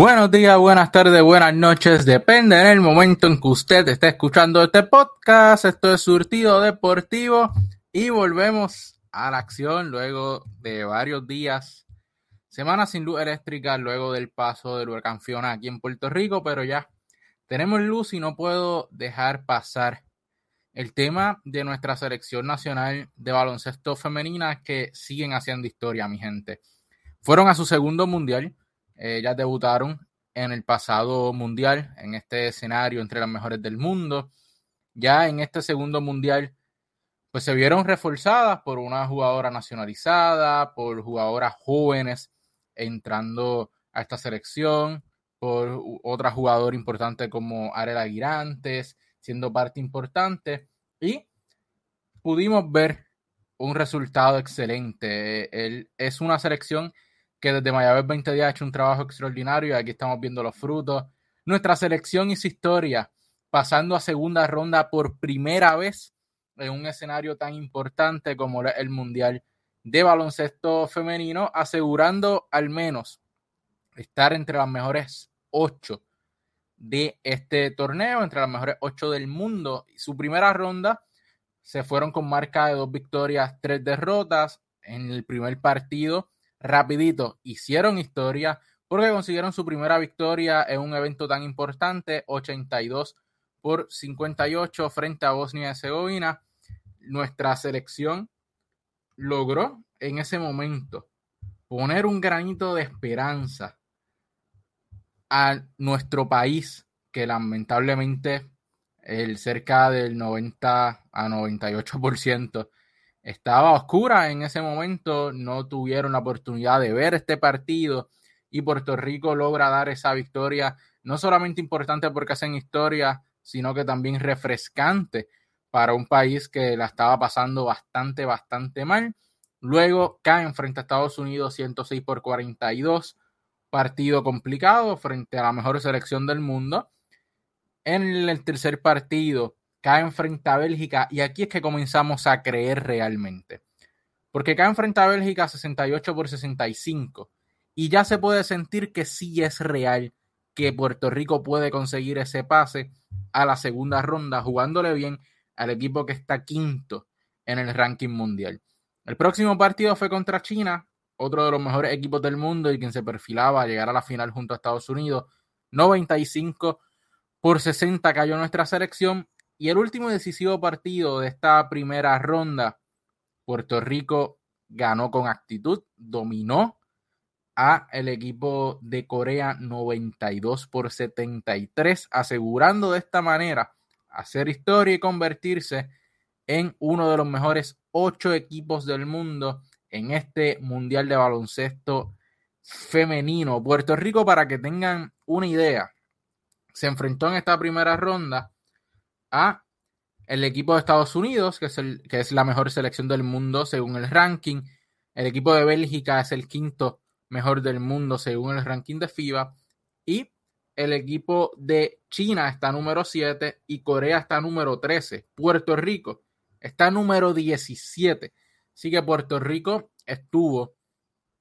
Buenos días, buenas tardes, buenas noches, depende en el momento en que usted esté escuchando este podcast. Esto es Surtido Deportivo y volvemos a la acción luego de varios días, semanas sin luz eléctrica, luego del paso del huracán Fiona aquí en Puerto Rico, pero ya tenemos luz y no puedo dejar pasar el tema de nuestra selección nacional de baloncesto femenina que siguen haciendo historia, mi gente. Fueron a su segundo mundial ellas debutaron en el pasado mundial, en este escenario entre las mejores del mundo. Ya en este segundo mundial, pues se vieron reforzadas por una jugadora nacionalizada, por jugadoras jóvenes entrando a esta selección, por otra jugadora importante como Arela Girantes, siendo parte importante. Y pudimos ver un resultado excelente. Él, es una selección que desde Mayabes 20 días ha hecho un trabajo extraordinario y aquí estamos viendo los frutos. Nuestra selección hizo historia, pasando a segunda ronda por primera vez en un escenario tan importante como el Mundial de Baloncesto Femenino, asegurando al menos estar entre las mejores ocho de este torneo, entre las mejores ocho del mundo. Su primera ronda se fueron con marca de dos victorias, tres derrotas. En el primer partido rapidito hicieron historia porque consiguieron su primera victoria en un evento tan importante, 82 por 58 frente a Bosnia y Herzegovina. Nuestra selección logró en ese momento poner un granito de esperanza a nuestro país, que lamentablemente el cerca del 90 a 98% estaba oscura en ese momento, no tuvieron la oportunidad de ver este partido y Puerto Rico logra dar esa victoria, no solamente importante porque hacen historia, sino que también refrescante para un país que la estaba pasando bastante, bastante mal. Luego caen frente a Estados Unidos 106 por 42, partido complicado frente a la mejor selección del mundo. En el tercer partido caen frente a Bélgica y aquí es que comenzamos a creer realmente. Porque caen frente a Bélgica 68 por 65 y ya se puede sentir que sí es real que Puerto Rico puede conseguir ese pase a la segunda ronda jugándole bien al equipo que está quinto en el ranking mundial. El próximo partido fue contra China, otro de los mejores equipos del mundo y quien se perfilaba a llegar a la final junto a Estados Unidos. 95 por 60 cayó nuestra selección y el último decisivo partido de esta primera ronda, Puerto Rico ganó con actitud, dominó a el equipo de Corea 92 por 73, asegurando de esta manera hacer historia y convertirse en uno de los mejores ocho equipos del mundo en este Mundial de Baloncesto femenino. Puerto Rico, para que tengan una idea, se enfrentó en esta primera ronda a el equipo de Estados Unidos, que es, el, que es la mejor selección del mundo según el ranking. El equipo de Bélgica es el quinto mejor del mundo según el ranking de FIBA. Y el equipo de China está número 7 y Corea está número 13. Puerto Rico está número 17. Así que Puerto Rico estuvo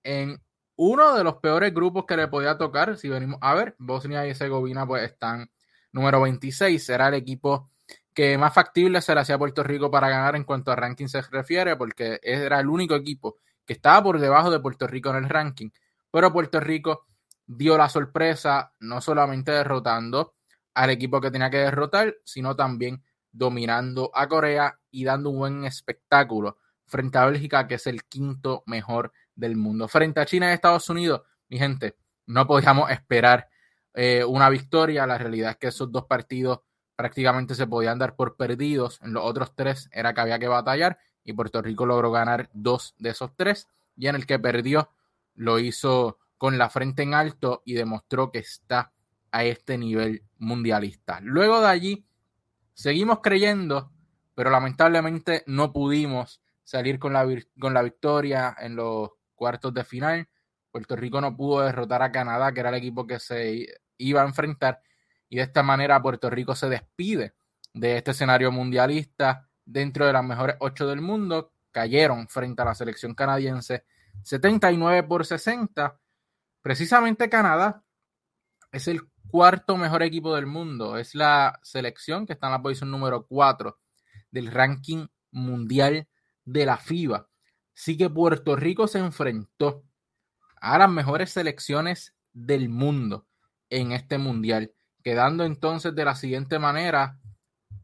en uno de los peores grupos que le podía tocar. Si venimos a ver, Bosnia y Herzegovina pues están número 26. Será el equipo que más factible se le hacía a Puerto Rico para ganar en cuanto a ranking se refiere, porque era el único equipo que estaba por debajo de Puerto Rico en el ranking. Pero Puerto Rico dio la sorpresa, no solamente derrotando al equipo que tenía que derrotar, sino también dominando a Corea y dando un buen espectáculo frente a Bélgica, que es el quinto mejor del mundo. Frente a China y Estados Unidos, mi gente, no podíamos esperar eh, una victoria. La realidad es que esos dos partidos prácticamente se podían dar por perdidos. En los otros tres era que había que batallar y Puerto Rico logró ganar dos de esos tres y en el que perdió lo hizo con la frente en alto y demostró que está a este nivel mundialista. Luego de allí seguimos creyendo, pero lamentablemente no pudimos salir con la, con la victoria en los cuartos de final. Puerto Rico no pudo derrotar a Canadá, que era el equipo que se iba a enfrentar y de esta manera Puerto Rico se despide de este escenario mundialista dentro de las mejores ocho del mundo. Cayeron frente a la selección canadiense 79 por 60. Precisamente Canadá es el cuarto mejor equipo del mundo. Es la selección que está en la posición número 4 del ranking mundial de la FIBA. Así que Puerto Rico se enfrentó a las mejores selecciones del mundo en este mundial, quedando entonces de la siguiente manera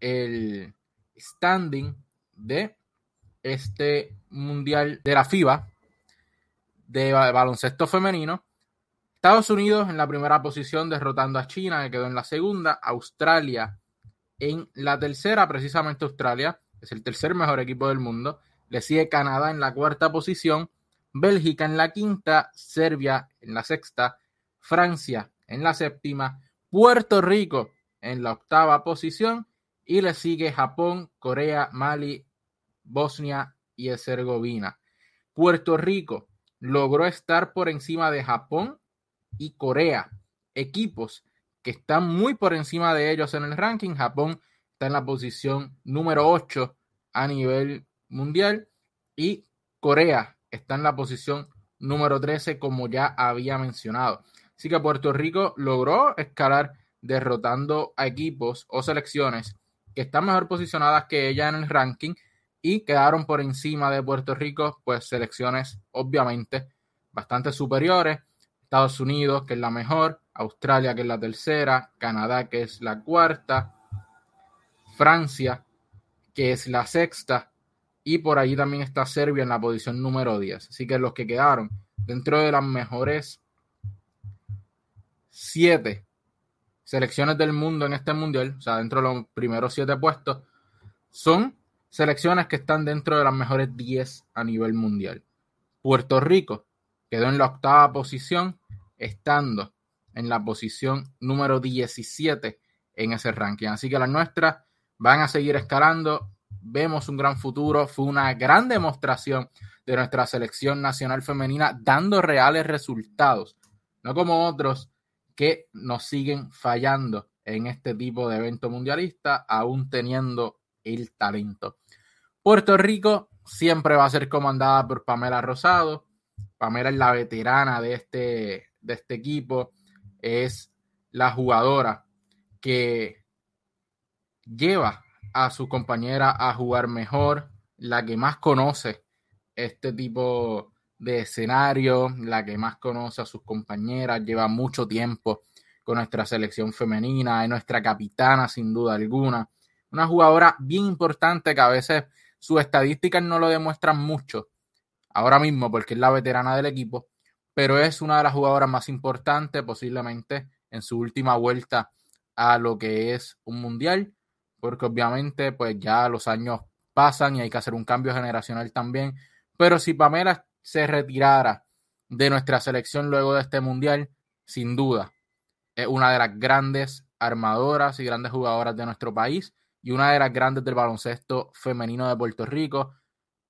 el standing de este mundial de la FIBA de baloncesto femenino. Estados Unidos en la primera posición derrotando a China, que quedó en la segunda. Australia en la tercera, precisamente Australia, es el tercer mejor equipo del mundo. Le sigue Canadá en la cuarta posición, Bélgica en la quinta, Serbia en la sexta, Francia en la séptima, Puerto Rico en la octava posición y le sigue Japón, Corea, Mali, Bosnia y Herzegovina. Puerto Rico logró estar por encima de Japón y Corea, equipos que están muy por encima de ellos en el ranking. Japón está en la posición número 8 a nivel mundial y Corea está en la posición número 13 como ya había mencionado. Así que Puerto Rico logró escalar derrotando a equipos o selecciones que están mejor posicionadas que ella en el ranking y quedaron por encima de Puerto Rico, pues selecciones obviamente bastante superiores. Estados Unidos, que es la mejor, Australia, que es la tercera, Canadá, que es la cuarta, Francia, que es la sexta, y por ahí también está Serbia en la posición número 10. Así que los que quedaron dentro de las mejores siete selecciones del mundo en este mundial, o sea, dentro de los primeros siete puestos, son selecciones que están dentro de las mejores 10 a nivel mundial. Puerto Rico quedó en la octava posición, estando en la posición número 17 en ese ranking. Así que las nuestras van a seguir escalando. Vemos un gran futuro. Fue una gran demostración de nuestra selección nacional femenina dando reales resultados, no como otros que nos siguen fallando en este tipo de evento mundialista, aún teniendo el talento. Puerto Rico siempre va a ser comandada por Pamela Rosado. Pamela es la veterana de este, de este equipo, es la jugadora que lleva a su compañera a jugar mejor, la que más conoce este tipo de escenario, la que más conoce a sus compañeras, lleva mucho tiempo con nuestra selección femenina, es nuestra capitana sin duda alguna, una jugadora bien importante que a veces sus estadísticas no lo demuestran mucho ahora mismo porque es la veterana del equipo, pero es una de las jugadoras más importantes posiblemente en su última vuelta a lo que es un mundial, porque obviamente pues ya los años pasan y hay que hacer un cambio generacional también, pero si Pamela se retirara de nuestra selección luego de este mundial, sin duda, es una de las grandes armadoras y grandes jugadoras de nuestro país y una de las grandes del baloncesto femenino de Puerto Rico.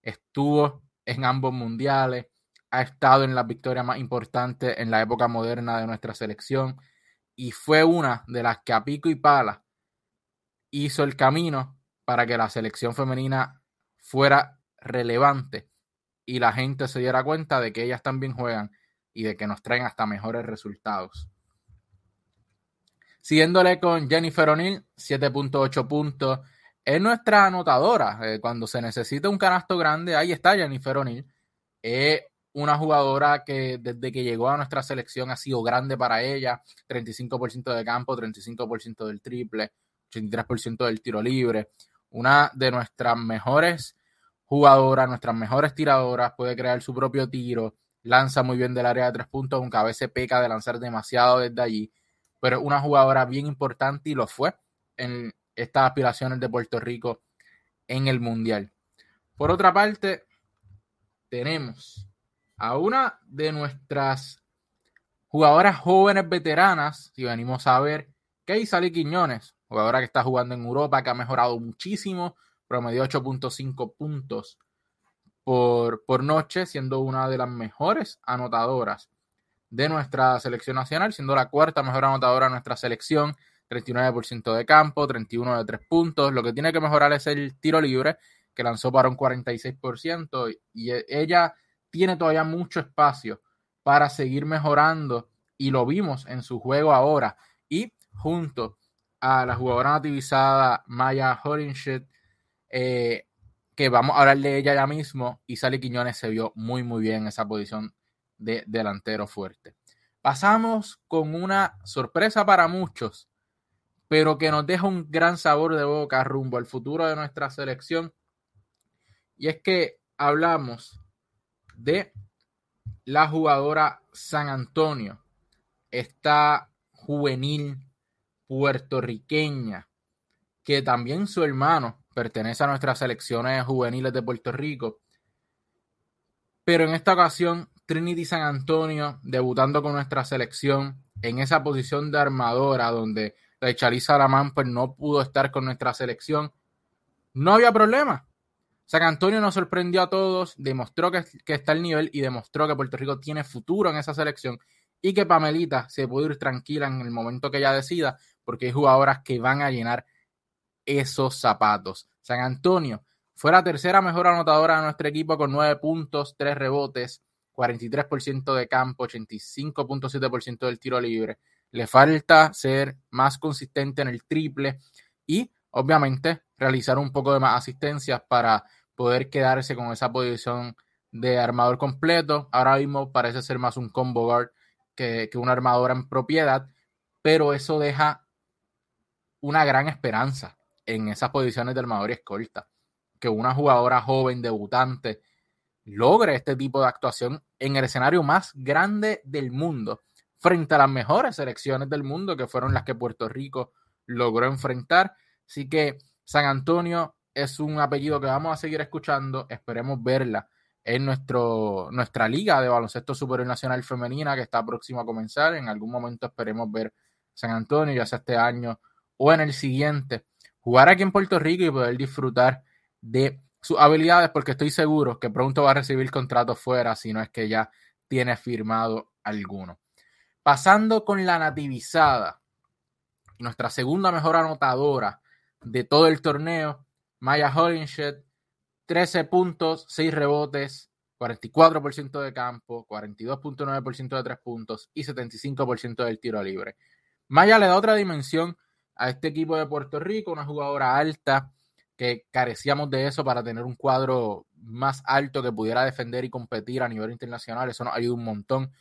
Estuvo en ambos mundiales, ha estado en las victorias más importantes en la época moderna de nuestra selección y fue una de las que a pico y pala hizo el camino para que la selección femenina fuera relevante y la gente se diera cuenta de que ellas también juegan y de que nos traen hasta mejores resultados. Siguiéndole con Jennifer O'Neill, 7.8 puntos. Es nuestra anotadora. Eh, cuando se necesita un canasto grande, ahí está Jennifer O'Neill. Es una jugadora que desde que llegó a nuestra selección ha sido grande para ella. 35% de campo, 35% del triple, 83% del tiro libre. Una de nuestras mejores jugadora, nuestras mejores tiradoras, puede crear su propio tiro, lanza muy bien del área de tres puntos, aunque a veces peca de lanzar demasiado desde allí, pero es una jugadora bien importante y lo fue en estas aspiraciones de Puerto Rico en el Mundial. Por otra parte, tenemos a una de nuestras jugadoras jóvenes veteranas, si venimos a ver, Keisali Quiñones, jugadora que está jugando en Europa, que ha mejorado muchísimo promedió 8.5 puntos por, por noche, siendo una de las mejores anotadoras de nuestra selección nacional, siendo la cuarta mejor anotadora de nuestra selección, 39% de campo, 31 de 3 puntos. Lo que tiene que mejorar es el tiro libre, que lanzó para un 46%, y ella tiene todavía mucho espacio para seguir mejorando y lo vimos en su juego ahora. Y junto a la jugadora nativizada Maya Horinshed, eh, que vamos a hablar de ella ya mismo, y Sally Quiñones se vio muy, muy bien en esa posición de delantero fuerte. Pasamos con una sorpresa para muchos, pero que nos deja un gran sabor de boca rumbo al futuro de nuestra selección. Y es que hablamos de la jugadora San Antonio, esta juvenil puertorriqueña, que también su hermano pertenece a nuestras selecciones juveniles de Puerto Rico. Pero en esta ocasión, Trinity San Antonio debutando con nuestra selección en esa posición de armadora donde Chaliza Alamán pues, no pudo estar con nuestra selección. No había problema. San Antonio nos sorprendió a todos, demostró que, que está al nivel y demostró que Puerto Rico tiene futuro en esa selección y que Pamelita se puede ir tranquila en el momento que ella decida, porque hay jugadoras que van a llenar esos zapatos. San Antonio fue la tercera mejor anotadora de nuestro equipo con 9 puntos, 3 rebotes, 43% de campo, 85.7% del tiro libre. Le falta ser más consistente en el triple y obviamente realizar un poco de más asistencias para poder quedarse con esa posición de armador completo. Ahora mismo parece ser más un combo guard que, que una armadora en propiedad, pero eso deja una gran esperanza en esas posiciones de armador y escolta. Que una jugadora joven, debutante, logre este tipo de actuación en el escenario más grande del mundo, frente a las mejores selecciones del mundo, que fueron las que Puerto Rico logró enfrentar. Así que San Antonio es un apellido que vamos a seguir escuchando. Esperemos verla en nuestro, nuestra liga de baloncesto superior nacional femenina que está próxima a comenzar. En algún momento esperemos ver San Antonio, ya sea este año o en el siguiente jugar aquí en Puerto Rico y poder disfrutar de sus habilidades, porque estoy seguro que pronto va a recibir contratos fuera, si no es que ya tiene firmado alguno. Pasando con la nativizada, nuestra segunda mejor anotadora de todo el torneo, Maya Holinshed, 13 puntos, 6 rebotes, 44% de campo, 42.9% de 3 puntos y 75% del tiro libre. Maya le da otra dimensión a este equipo de Puerto Rico, una jugadora alta, que carecíamos de eso para tener un cuadro más alto que pudiera defender y competir a nivel internacional. Eso nos ayuda un montón.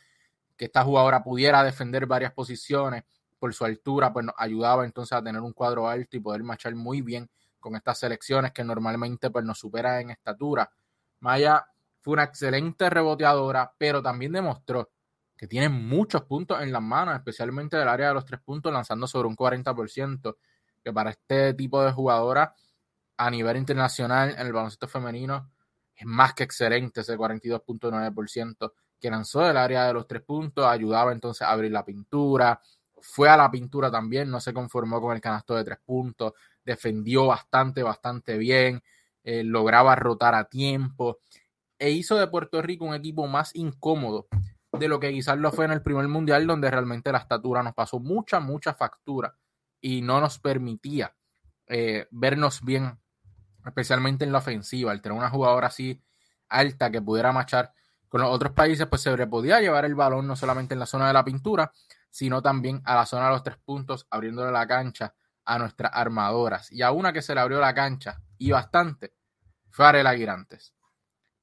Que esta jugadora pudiera defender varias posiciones por su altura, pues nos ayudaba entonces a tener un cuadro alto y poder marchar muy bien con estas selecciones que normalmente pues, nos superan en estatura. Maya fue una excelente reboteadora, pero también demostró que tiene muchos puntos en las manos, especialmente del área de los tres puntos, lanzando sobre un 40%, que para este tipo de jugadora a nivel internacional en el baloncesto femenino es más que excelente ese 42.9% que lanzó del área de los tres puntos, ayudaba entonces a abrir la pintura, fue a la pintura también, no se conformó con el canasto de tres puntos, defendió bastante, bastante bien, eh, lograba rotar a tiempo e hizo de Puerto Rico un equipo más incómodo de lo que quizás lo fue en el primer mundial, donde realmente la estatura nos pasó mucha, mucha factura y no nos permitía eh, vernos bien, especialmente en la ofensiva. Al tener una jugadora así alta que pudiera marchar con los otros países, pues se podía llevar el balón no solamente en la zona de la pintura, sino también a la zona de los tres puntos, abriéndole la cancha a nuestras armadoras. Y a una que se le abrió la cancha, y bastante, fue Arela Girantes.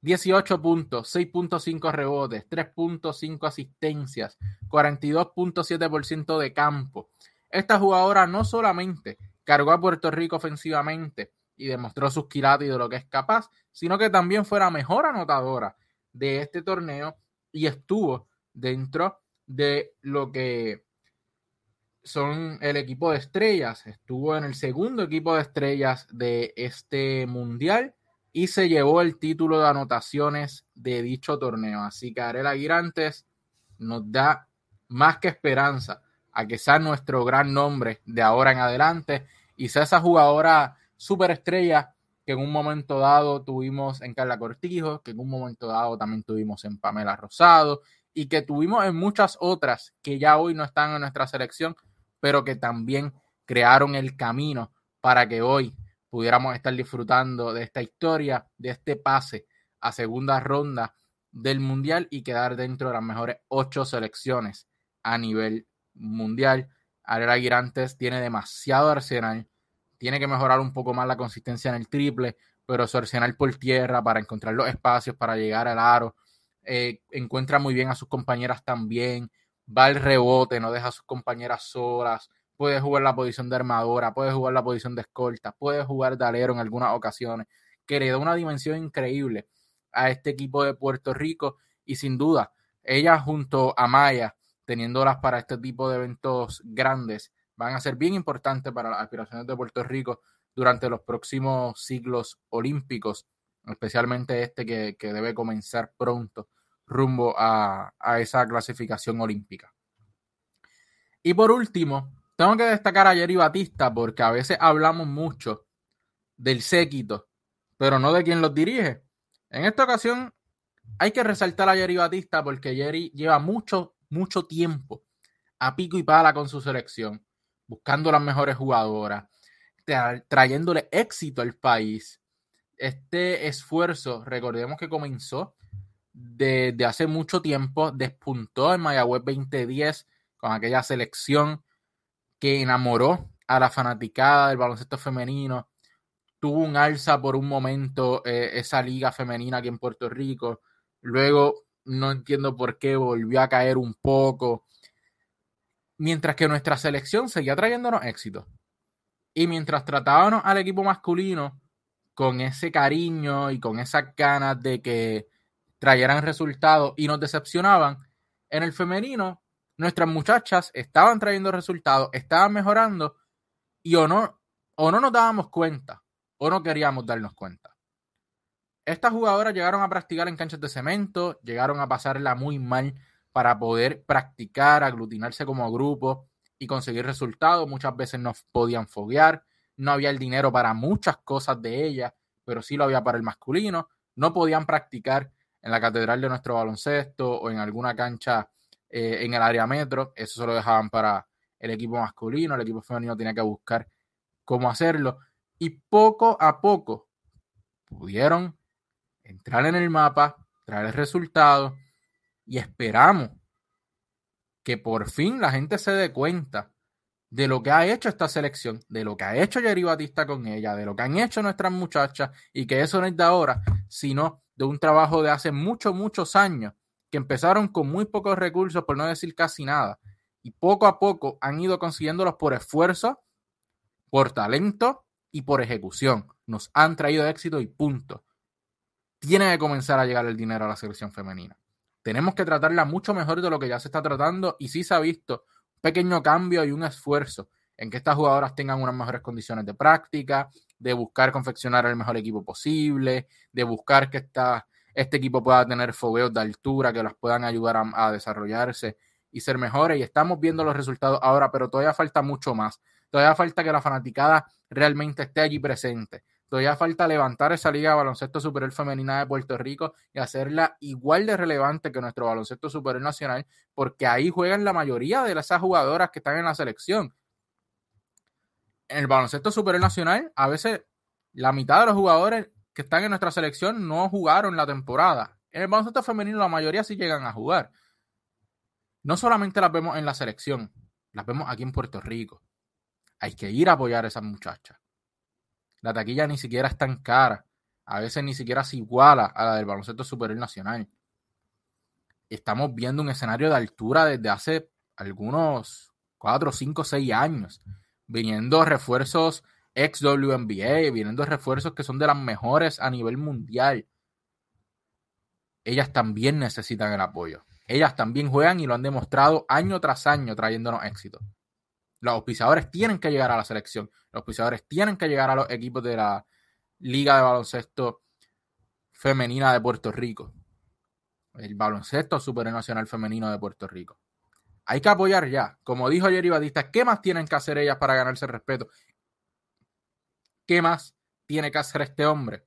18 puntos, 6.5 rebotes, 3.5 asistencias, 42.7% de campo. Esta jugadora no solamente cargó a Puerto Rico ofensivamente y demostró sus quilates de lo que es capaz, sino que también fue la mejor anotadora de este torneo y estuvo dentro de lo que son el equipo de estrellas. Estuvo en el segundo equipo de estrellas de este mundial y se llevó el título de anotaciones de dicho torneo. Así que Arela Girantes nos da más que esperanza a que sea nuestro gran nombre de ahora en adelante y sea esa jugadora superestrella que en un momento dado tuvimos en Carla Cortijo, que en un momento dado también tuvimos en Pamela Rosado y que tuvimos en muchas otras que ya hoy no están en nuestra selección, pero que también crearon el camino para que hoy pudiéramos estar disfrutando de esta historia, de este pase a segunda ronda del Mundial y quedar dentro de las mejores ocho selecciones a nivel mundial. Ariel Aguirantes tiene demasiado arsenal, tiene que mejorar un poco más la consistencia en el triple, pero su arsenal por tierra para encontrar los espacios, para llegar al aro, eh, encuentra muy bien a sus compañeras también, va al rebote, no deja a sus compañeras solas, puede jugar la posición de armadora, puede jugar la posición de escolta, puede jugar de alero en algunas ocasiones, que le da una dimensión increíble a este equipo de Puerto Rico y sin duda, ella junto a Maya, teniéndolas para este tipo de eventos grandes, van a ser bien importantes para las aspiraciones de Puerto Rico durante los próximos siglos olímpicos, especialmente este que, debe comenzar pronto rumbo a, a esa clasificación olímpica. Y por último, tengo que destacar a Jerry Batista porque a veces hablamos mucho del séquito, pero no de quien los dirige. En esta ocasión hay que resaltar a Jerry Batista porque Jerry lleva mucho, mucho tiempo a pico y pala con su selección, buscando las mejores jugadoras, trayéndole éxito al país. Este esfuerzo, recordemos que comenzó desde hace mucho tiempo, despuntó en Mayagüez 2010 con aquella selección que enamoró a la fanaticada del baloncesto femenino, tuvo un alza por un momento eh, esa liga femenina aquí en Puerto Rico. Luego, no entiendo por qué volvió a caer un poco. Mientras que nuestra selección seguía trayéndonos éxito. Y mientras tratábamos al equipo masculino con ese cariño y con esas ganas de que trajeran resultados y nos decepcionaban, en el femenino nuestras muchachas estaban trayendo resultados, estaban mejorando y o no, o no nos dábamos cuenta o no queríamos darnos cuenta. Estas jugadoras llegaron a practicar en canchas de cemento, llegaron a pasarla muy mal para poder practicar, aglutinarse como grupo y conseguir resultados. Muchas veces no podían foguear, no había el dinero para muchas cosas de ellas, pero sí lo había para el masculino. No podían practicar en la catedral de nuestro baloncesto o en alguna cancha eh, en el área metro. Eso se lo dejaban para el equipo masculino. El equipo femenino tenía que buscar cómo hacerlo y poco a poco pudieron entrar en el mapa, traer el resultado y esperamos que por fin la gente se dé cuenta de lo que ha hecho esta selección, de lo que ha hecho Jerry Batista con ella, de lo que han hecho nuestras muchachas y que eso no es de ahora, sino de un trabajo de hace muchos, muchos años que empezaron con muy pocos recursos, por no decir casi nada, y poco a poco han ido consiguiéndolos por esfuerzo, por talento y por ejecución. Nos han traído éxito y punto. Tiene que comenzar a llegar el dinero a la selección femenina. Tenemos que tratarla mucho mejor de lo que ya se está tratando y sí se ha visto un pequeño cambio y un esfuerzo en que estas jugadoras tengan unas mejores condiciones de práctica, de buscar confeccionar el mejor equipo posible, de buscar que esta, este equipo pueda tener fogueos de altura que las puedan ayudar a, a desarrollarse y ser mejores. Y estamos viendo los resultados ahora, pero todavía falta mucho más. Todavía falta que la fanaticada realmente esté allí presente. Todavía falta levantar esa liga de baloncesto superior femenina de Puerto Rico y hacerla igual de relevante que nuestro baloncesto superior nacional, porque ahí juegan la mayoría de esas jugadoras que están en la selección. En el baloncesto superior nacional, a veces la mitad de los jugadores que están en nuestra selección no jugaron la temporada. En el baloncesto femenino, la mayoría sí llegan a jugar. No solamente las vemos en la selección, las vemos aquí en Puerto Rico. Hay que ir a apoyar a esas muchachas. La taquilla ni siquiera es tan cara. A veces ni siquiera se iguala a la del baloncesto superior nacional. Estamos viendo un escenario de altura desde hace algunos 4, 5, 6 años. Viniendo refuerzos ex WNBA, viniendo refuerzos que son de las mejores a nivel mundial. Ellas también necesitan el apoyo. Ellas también juegan y lo han demostrado año tras año trayéndonos éxito. Los auspiciadores tienen que llegar a la selección. Los auspiciadores tienen que llegar a los equipos de la Liga de Baloncesto Femenina de Puerto Rico. El baloncesto supernacional femenino de Puerto Rico. Hay que apoyar ya. Como dijo Jerry Batista, ¿qué más tienen que hacer ellas para ganarse el respeto? ¿Qué más tiene que hacer este hombre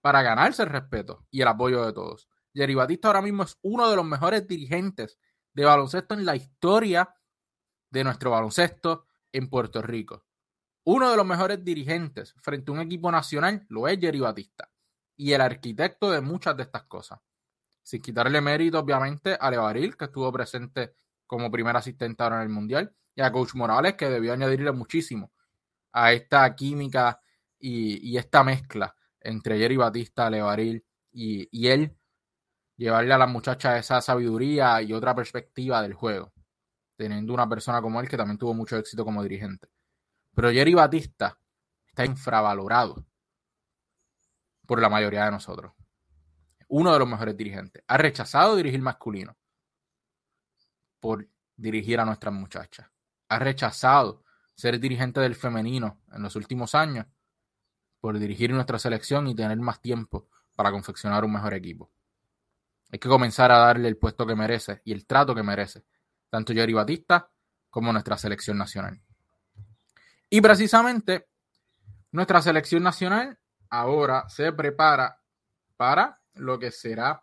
para ganarse el respeto y el apoyo de todos? Jerry Batista ahora mismo es uno de los mejores dirigentes de baloncesto en la historia de nuestro baloncesto en Puerto Rico. Uno de los mejores dirigentes frente a un equipo nacional lo es Jerry Batista y el arquitecto de muchas de estas cosas. Sin quitarle mérito, obviamente, a Levaril, que estuvo presente como primer asistente ahora en el Mundial, y a Coach Morales, que debió añadirle muchísimo a esta química y, esta mezcla entre Jerry Batista, Levaril y, él, llevarle a las muchachas esa sabiduría y otra perspectiva del juego, teniendo una persona como él que también tuvo mucho éxito como dirigente. Pero Jerry Batista está infravalorado por la mayoría de nosotros. Uno de los mejores dirigentes. Ha rechazado dirigir masculino por dirigir a nuestras muchachas. Ha rechazado ser dirigente del femenino en los últimos años por dirigir nuestra selección y tener más tiempo para confeccionar un mejor equipo. Hay que comenzar a darle el puesto que merece y el trato que merece, tanto Jerry Batista como nuestra selección nacional. Y precisamente nuestra selección nacional ahora se prepara para lo que será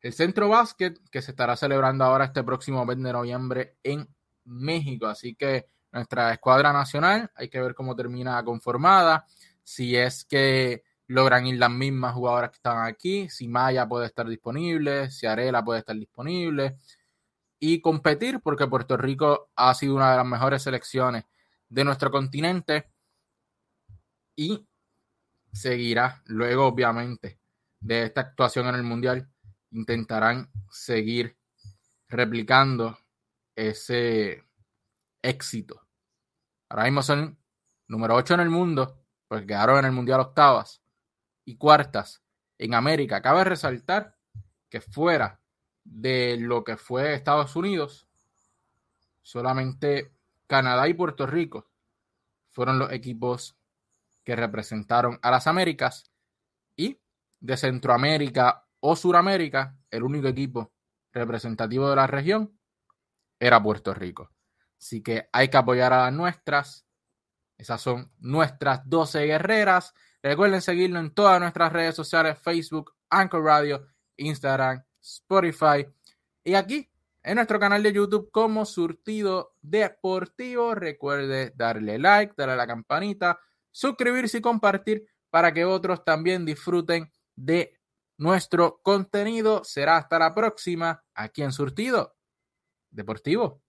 el Centro Básquet que se estará celebrando ahora este próximo mes de noviembre en México. Así que nuestra escuadra nacional, hay que ver cómo termina conformada, si es que logran ir las mismas jugadoras que estaban aquí, si Maya puede estar disponible, si Arela puede estar disponible. Y competir porque Puerto Rico ha sido una de las mejores selecciones de nuestro continente y seguirá luego obviamente de esta actuación en el mundial. Intentarán seguir replicando ese éxito. Ahora mismo son número 8 en el mundo, porque quedaron en el mundial octavas y cuartas en América. Cabe resaltar que fuera de lo que fue Estados Unidos, solamente Canadá y Puerto Rico fueron los equipos que representaron a las Américas y de Centroamérica o Suramérica, el único equipo representativo de la región era Puerto Rico. Así que hay que apoyar a las nuestras. Esas son nuestras 12 guerreras. Recuerden seguirnos en todas nuestras redes sociales, Facebook, Anchor Radio, Instagram, Spotify y aquí en nuestro canal de YouTube como Surtido Deportivo. Recuerde darle like, darle a la campanita, suscribirse y compartir para que otros también disfruten de nuestro contenido. Será hasta la próxima aquí en Surtido Deportivo.